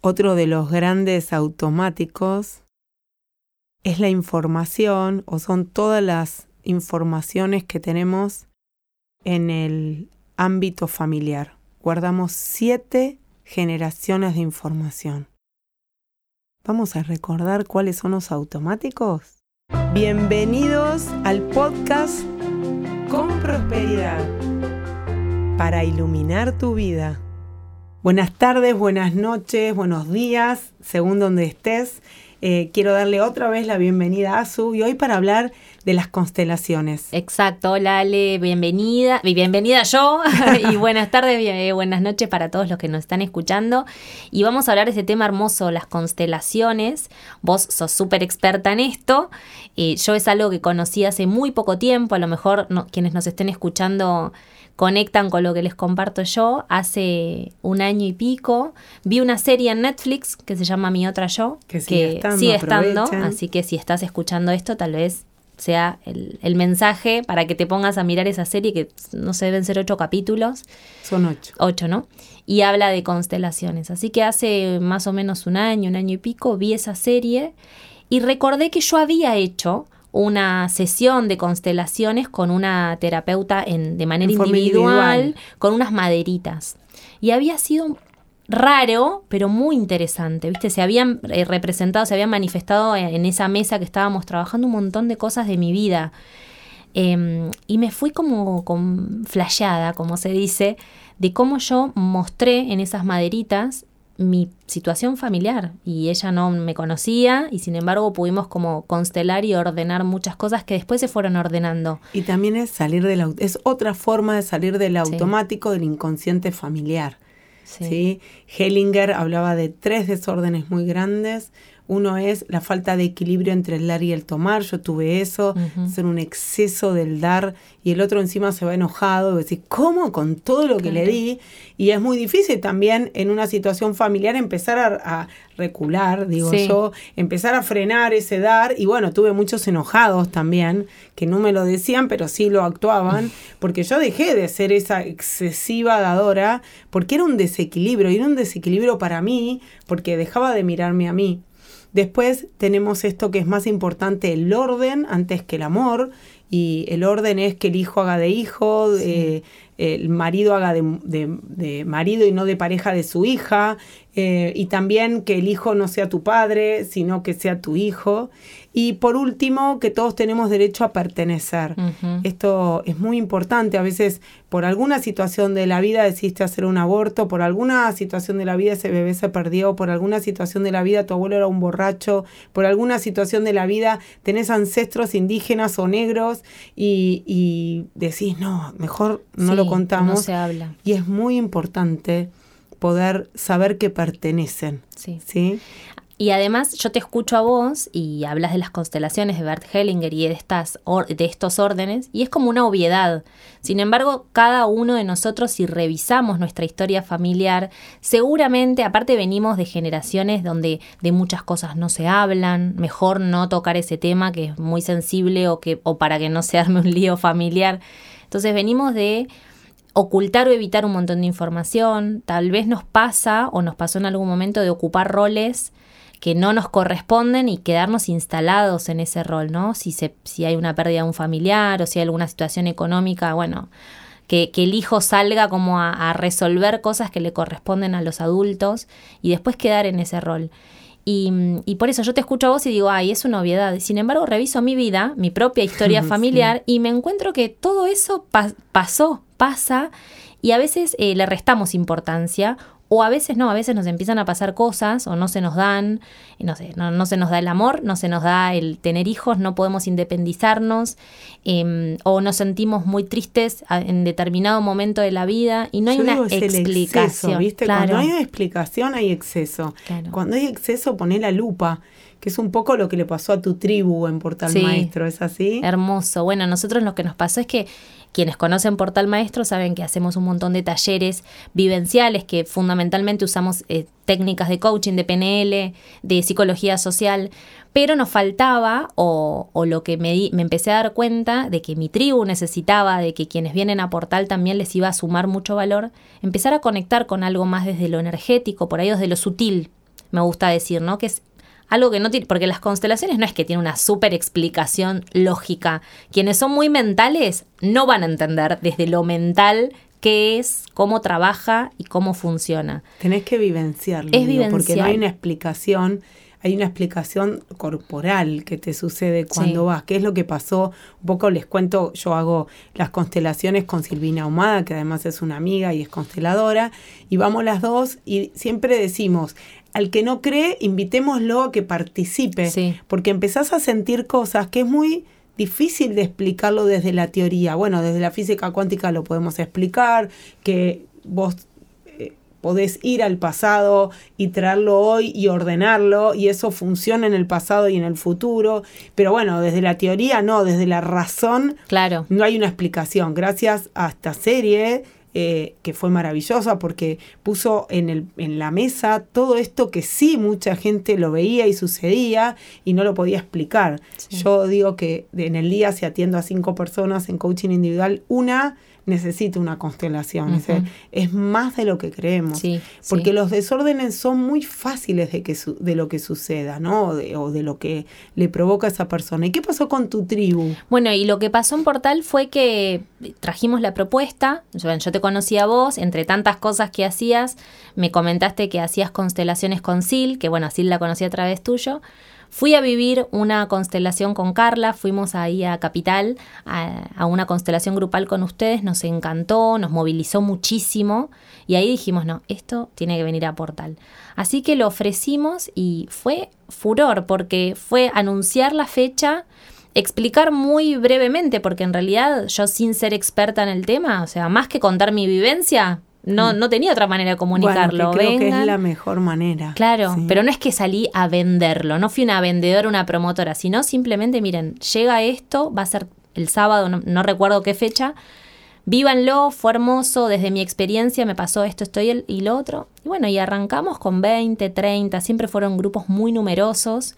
otro de los grandes automáticos es la información o son todas las informaciones que tenemos en el ámbito familiar. Guardamos siete generaciones de información. Vamos a recordar cuáles son los automáticos. Bienvenidos al podcast Con Prosperidad para iluminar tu vida. Buenas tardes, buenas noches, buenos días, según donde estés. Eh, quiero darle otra vez la bienvenida a Su y hoy para hablar de las constelaciones. Exacto, hola Ale, bienvenida, bienvenida yo y buenas tardes, eh, buenas noches para todos los que nos están escuchando. Y vamos a hablar de ese tema hermoso, las constelaciones. Vos sos súper experta en esto. Eh, yo es algo que conocí hace muy poco tiempo, a lo mejor quienes nos estén escuchando conectan con lo que les comparto yo. Hace un año y pico vi una serie en Netflix que se llama Mi Otra Yo, que sigue estando, así que si estás escuchando esto tal vez sea el, mensaje para que te pongas a mirar esa serie, que no sé, deben ser ocho capítulos. Son ocho. Ocho, ¿no? Y habla de constelaciones. Así que hace más o menos un año, un año y pico, vi esa serie y recordé que yo había hecho una sesión de constelaciones con una terapeuta en, de manera individual, con unas maderitas. Y había sido raro, pero muy interesante, ¿viste? Se habían eh, representado, se habían manifestado en esa mesa que estábamos trabajando un montón de cosas de mi vida. Em, y me fui como con flasheada, como se dice, de cómo yo mostré en esas maderitas mi situación familiar y ella no me conocía y sin embargo pudimos como constelar y ordenar muchas cosas que después se fueron ordenando. Y también es salir del es otra forma de salir del automático del inconsciente familiar. Sí. Hellinger hablaba de tres desórdenes muy grandes uno es la falta de equilibrio entre el dar y el tomar. Yo tuve eso, ser un exceso del dar y el otro encima se va enojado. Decir, ¿cómo con todo lo que le di? Y es muy difícil también en una situación familiar empezar a, recular, digo yo, empezar a frenar ese dar. Y bueno, tuve muchos enojados también que no me lo decían, pero sí lo actuaban, porque yo dejé de ser esa excesiva dadora porque era un desequilibrio y era un desequilibrio para mí porque dejaba de mirarme a mí. Después tenemos esto que es más importante, el orden antes que el amor. Y el orden es que el hijo haga de hijo, eh, el marido haga de, marido y no de pareja de su hija. Eh, y también que el hijo no sea tu padre, sino que sea tu hijo. Y por último, que todos tenemos derecho a pertenecer. Esto es muy importante. A veces, por alguna situación de la vida decidiste hacer un aborto, por alguna situación de la vida ese bebé se perdió, por alguna situación de la vida tu abuelo era un borracho, por alguna situación de la vida tenés ancestros indígenas o negros y, decís, no, mejor no lo contamos. No se habla. Y es muy importante poder saber que pertenecen. Sí. ¿sí? Y además yo te escucho a vos y hablas de las constelaciones de Bert Hellinger y de, estas de estos órdenes y es como una obviedad. Sin embargo, cada uno de nosotros si revisamos nuestra historia familiar, seguramente aparte venimos de generaciones donde de muchas cosas no se hablan, mejor no tocar ese tema que es muy sensible o, que, o para que no se arme un lío familiar. Entonces venimos de ocultar o evitar un montón de información, tal vez nos pasa o nos pasó en algún momento de ocupar roles que no nos corresponden y quedarnos instalados en ese rol, ¿no? Si, se, si hay una pérdida de un familiar o si hay alguna situación económica, bueno, que, el hijo salga como a, resolver cosas que le corresponden a los adultos y después quedar en ese rol. Y, por eso yo te escucho a vos y digo, ay, es una obviedad. Sin embargo, reviso mi vida, mi propia historia familiar y me encuentro que todo eso pasó, pasa y a veces eh, le restamos importancia o a veces no, a veces nos empiezan a pasar cosas o no se nos dan, no sé, no, se nos da el amor, no se nos da el tener hijos, no podemos independizarnos em, o nos sentimos muy tristes en determinado momento de la vida y no hay una explicación. ¿viste? Cuando hay una explicación hay exceso. Cuando hay exceso pone la lupa que es un poco lo que le pasó a tu tribu en Portal Maestro, ¿es así? Hermoso. Bueno, nosotros lo que nos pasó es que quienes conocen Portal Maestro saben que hacemos un montón de talleres vivenciales que fundamentalmente usamos eh, técnicas de coaching, de PNL, de psicología social, pero nos faltaba, o, o lo que me, me empecé a dar cuenta de que mi tribu necesitaba, de que quienes vienen a Portal también les iba a sumar mucho valor, empezar a conectar con algo más desde lo energético, por ahí desde lo sutil, me gusta decir, ¿no? Que es algo que no tiene, porque las constelaciones no es que tiene una súper explicación lógica. Quienes son muy mentales no van a entender desde lo mental qué es, cómo trabaja y cómo funciona. Tenés que vivenciarlo, porque no hay una explicación hay una explicación corporal que te sucede cuando vas. ¿Qué es lo que pasó? Un poco les cuento, yo hago las constelaciones con Silvina Ahumada, que además es una amiga y es consteladora, y vamos las dos y siempre decimos, al que no cree, invitémoslo a que participe, porque empezás a sentir cosas que es muy difícil de explicarlo desde la teoría. Bueno, desde la física cuántica lo podemos explicar, que vos eh, podés ir al pasado y traerlo hoy y ordenarlo y eso funciona en el pasado y en el futuro. Pero bueno, desde la teoría no, desde la razón claro. no hay una explicación. Gracias a esta serie eh, que fue maravillosa porque puso en, el, en la mesa todo esto que sí mucha gente lo veía y sucedía y no lo podía explicar. Yo digo que en el día si atiendo a cinco personas en coaching individual, una necesita una constelación. es, más de lo que creemos. porque los desórdenes son muy fáciles de, que de lo que suceda, ¿no? O de, lo que le provoca a esa persona. ¿Y qué pasó con tu tribu? Bueno, y lo que pasó en Portal fue que trajimos la propuesta. Yo, yo te conocí a vos, entre tantas cosas que hacías, me comentaste que hacías constelaciones con Sil, que bueno, Sil la conocí a través tuyo. Fui a vivir una constelación con Carla, fuimos ahí a Capital, a, una constelación grupal con ustedes, nos encantó, nos movilizó muchísimo y ahí dijimos, no, esto tiene que venir a Portal. Así que lo ofrecimos y fue furor porque fue anunciar la fecha, explicar muy brevemente, porque en realidad yo sin ser experta en el tema, o sea, más que contar mi vivencia, no, mm. no tenía otra manera de comunicarlo. creo que es la mejor manera. Claro, pero no es que salí a venderlo, no fui una vendedora, una promotora, sino simplemente, miren, llega esto, va a ser el sábado, no, recuerdo qué fecha, vívanlo, fue hermoso, desde mi experiencia me pasó esto, esto y, y lo otro. Y bueno, y arrancamos con 20, 30, siempre fueron grupos muy numerosos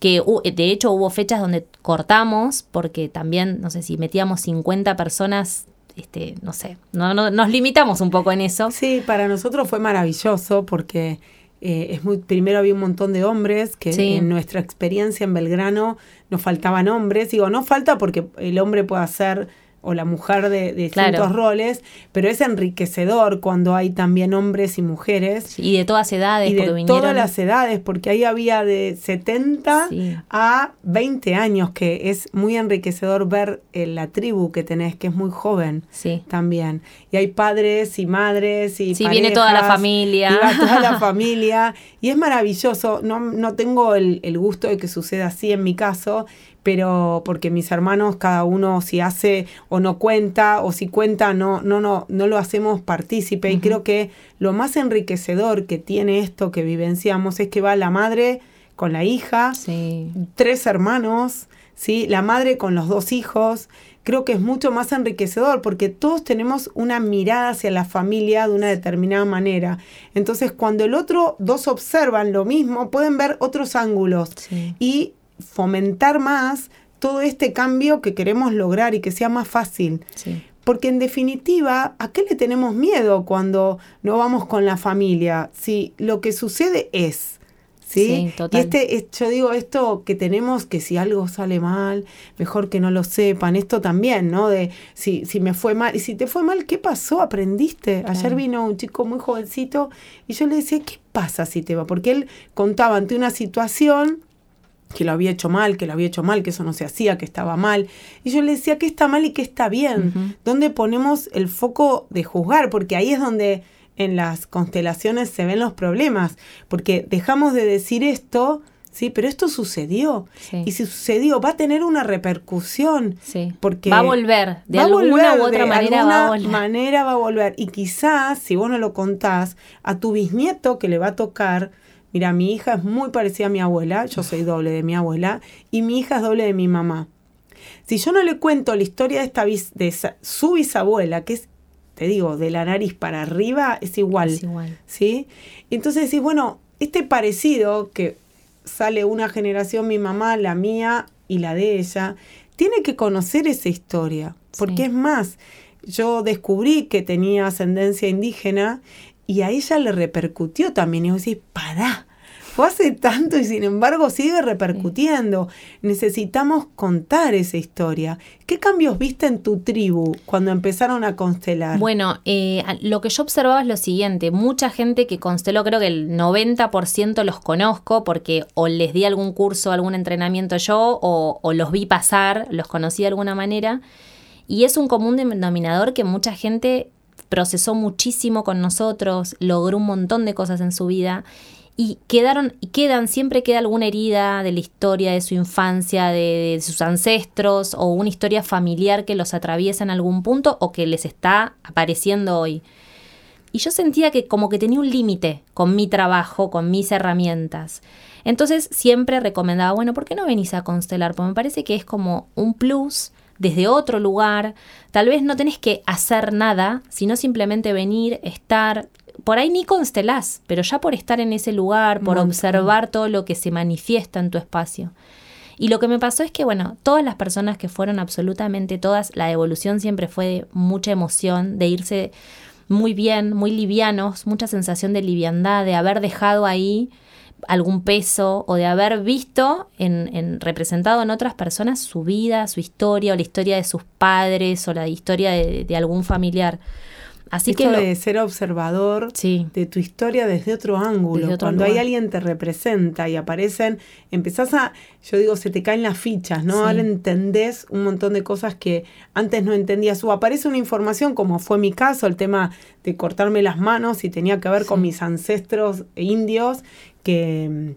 que de hecho hubo fechas donde cortamos porque también, no sé si metíamos 50 personas este, no sé, no, nos limitamos un poco en eso. Sí, para nosotros fue maravilloso porque eh, es muy, primero había un montón de hombres que en nuestra experiencia en Belgrano nos faltaban hombres. Digo, no falta porque el hombre puede hacer o la mujer de, distintos roles, pero es enriquecedor cuando hay también hombres y mujeres. Y de todas edades. Y de todas las edades, porque ahí había de 70 a 20 años, que es muy enriquecedor ver eh, la tribu que tenés, que es muy joven sí. también. Y hay padres y madres y... Sí, viene toda la familia. Y toda la familia. Y es maravilloso. No, no tengo el, el gusto de que suceda así en mi caso, pero porque mis hermanos cada uno si hace o no cuenta o si cuenta no no no no lo hacemos partícipe. Y creo que lo más enriquecedor que tiene esto que vivenciamos es que va la madre con la hija, tres hermanos, ¿sí? la madre con los dos hijos, creo que es mucho más enriquecedor porque todos tenemos una mirada hacia la familia de una determinada manera. Entonces, cuando el otro dos observan lo mismo, pueden ver otros ángulos. Y fomentar más todo este cambio que queremos lograr y que sea más fácil. Porque en definitiva, ¿a qué le tenemos miedo cuando no vamos con la familia? Si lo que sucede es, ¿sí? Y este, yo digo esto que tenemos que si algo sale mal, mejor que no lo sepan. Esto también, ¿no? De si, si me fue mal. Y si te fue mal, ¿qué pasó? ¿Aprendiste? Ayer vino un chico muy jovencito y yo le decía, ¿qué pasa si te va? Porque él contaba ante una situación que lo había hecho mal, que lo había hecho mal, que eso no se hacía, que estaba mal. Y yo le decía, ¿qué está mal y qué está bien? ¿Dónde ponemos el foco de juzgar? Porque ahí es donde en las constelaciones se ven los problemas, porque dejamos de decir esto, sí, pero esto sucedió. Y si sucedió, va a tener una repercusión. Sí. Porque va a volver, de alguna u otra manera va a volver. manera va a volver. Y quizás, si vos no lo contás, a tu bisnieto que le va a tocar, Mira, mi hija es muy parecida a mi abuela, yo soy doble de mi abuela, y mi hija es doble de mi mamá. Si yo no le cuento la historia de, esta de su bisabuela, que es, te digo, de la nariz para arriba, es igual. Es igual. ¿Sí? Entonces decís, bueno, este parecido que sale una generación, mi mamá, la mía y la de ella, tiene que conocer esa historia. Porque es más, yo descubrí que tenía ascendencia indígena y a ella le repercutió también. Y vos decís, pará, fue hace tanto y sin embargo sigue repercutiendo. Necesitamos contar esa historia. ¿Qué cambios viste en tu tribu cuando empezaron a constelar? Bueno, eh, lo que yo observaba es lo siguiente, mucha gente que consteló, creo que el 90% los conozco porque o les di algún curso, algún entrenamiento yo o, o los vi pasar, los conocí de alguna manera. Y es un común denominador que mucha gente procesó muchísimo con nosotros, logró un montón de cosas en su vida y quedaron y quedan siempre queda alguna herida de la historia de su infancia, de, sus ancestros o una historia familiar que los atraviesa en algún punto o que les está apareciendo hoy. Y yo sentía que como que tenía un límite con mi trabajo, con mis herramientas. Entonces siempre recomendaba, bueno, ¿por qué no venís a constelar? Porque me parece que es como un plus desde otro lugar. Tal vez no tenés que hacer nada, sino simplemente venir, estar. Por ahí ni constelás, pero ya por estar en ese lugar, por observar todo lo que se manifiesta en tu espacio. Y lo que me pasó es que, bueno, todas las personas que fueron absolutamente todas, la devolución siempre fue de mucha emoción, de irse muy bien, muy livianos, mucha sensación de liviandad, de haber dejado ahí algún peso o de haber visto en, representado en otras personas su vida, su historia o la historia de sus padres o la historia de, algún familiar. Así que de ser observador de tu historia desde otro ángulo. Cuando hay alguien te representa y aparecen, empezás a, yo digo, se te caen las fichas, ¿no? Ahora entendés un montón de cosas que antes no entendías. O aparece una información, como fue mi caso, el tema de cortarme las manos y tenía que ver con mis ancestros indios que,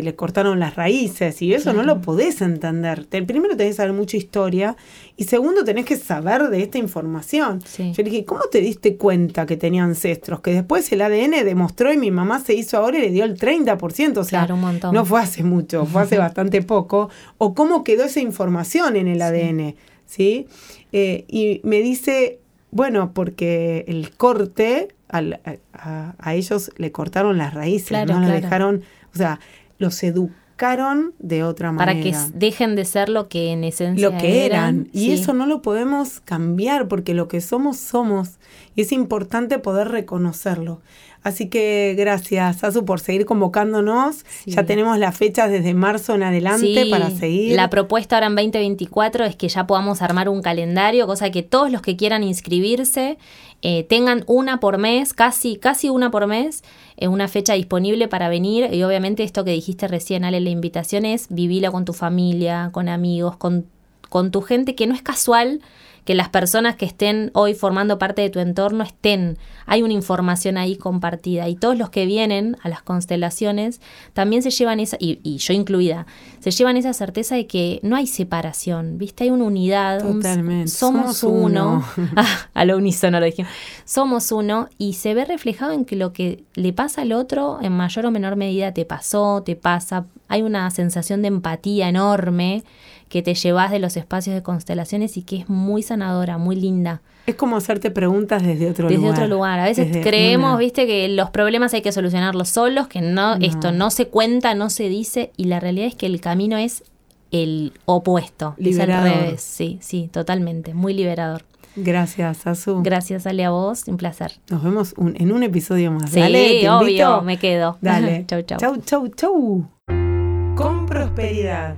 le cortaron las raíces y eso no lo podés entender. primero tenés que saber mucha historia y segundo tenés que saber de esta información. Yo le dije, ¿cómo te diste cuenta que tenía ancestros? Que después el ADN demostró y mi mamá se hizo ahora y le dio el 30%, o sea, no fue hace mucho, fue hace bastante poco. O cómo quedó esa información en el ADN, ¿sí? Eh, y me dice, bueno, porque el corte a, ellos le cortaron las raíces, no dejaron, o sea, los educaron de otra manera. Para que dejen de ser lo que en esencia lo que eran. Y eso no lo podemos cambiar porque lo que somos somos y es importante poder reconocerlo. Así que gracias, Azu, por seguir convocándonos. Ya tenemos las fechas desde marzo en adelante para seguir. La propuesta ahora en 2024 es que ya podamos armar un calendario, cosa que todos los que quieran inscribirse eh, tengan una por mes, casi, casi una por mes, eh, una fecha disponible para venir. Y obviamente esto que dijiste recién, Ale, la invitación es vivirla con tu familia, con amigos, con, con tu gente, que no es casual que las personas que estén hoy formando parte de tu entorno estén. Hay una información ahí compartida y todos los que vienen a las constelaciones también se llevan esa, y, yo incluida, se llevan esa certeza de que no hay separación, ¿viste? Hay una unidad, Totalmente. somos, uno, ah, a lo unísono lo dijimos, somos uno y se ve reflejado en que lo que le pasa al otro en mayor o menor medida te pasó, te pasa, hay una sensación de empatía enorme que te llevas de los espacios de constelaciones y que es muy sanadora, muy linda. Es como hacerte preguntas desde otro lugar. Desde otro lugar. A veces creemos, viste, que los problemas hay que solucionarlos solos, que no, esto no se cuenta, no se dice, y la realidad es que el camino es el opuesto. Liberador. Es al revés. Sí, sí, totalmente. Muy liberador. Gracias, Azu. Gracias, Ale, a vos. Un placer. Nos vemos en un episodio más. Sí, Dale, obvio, me quedo. Dale. chau, chau. Chau, chau, chau. Con prosperidad.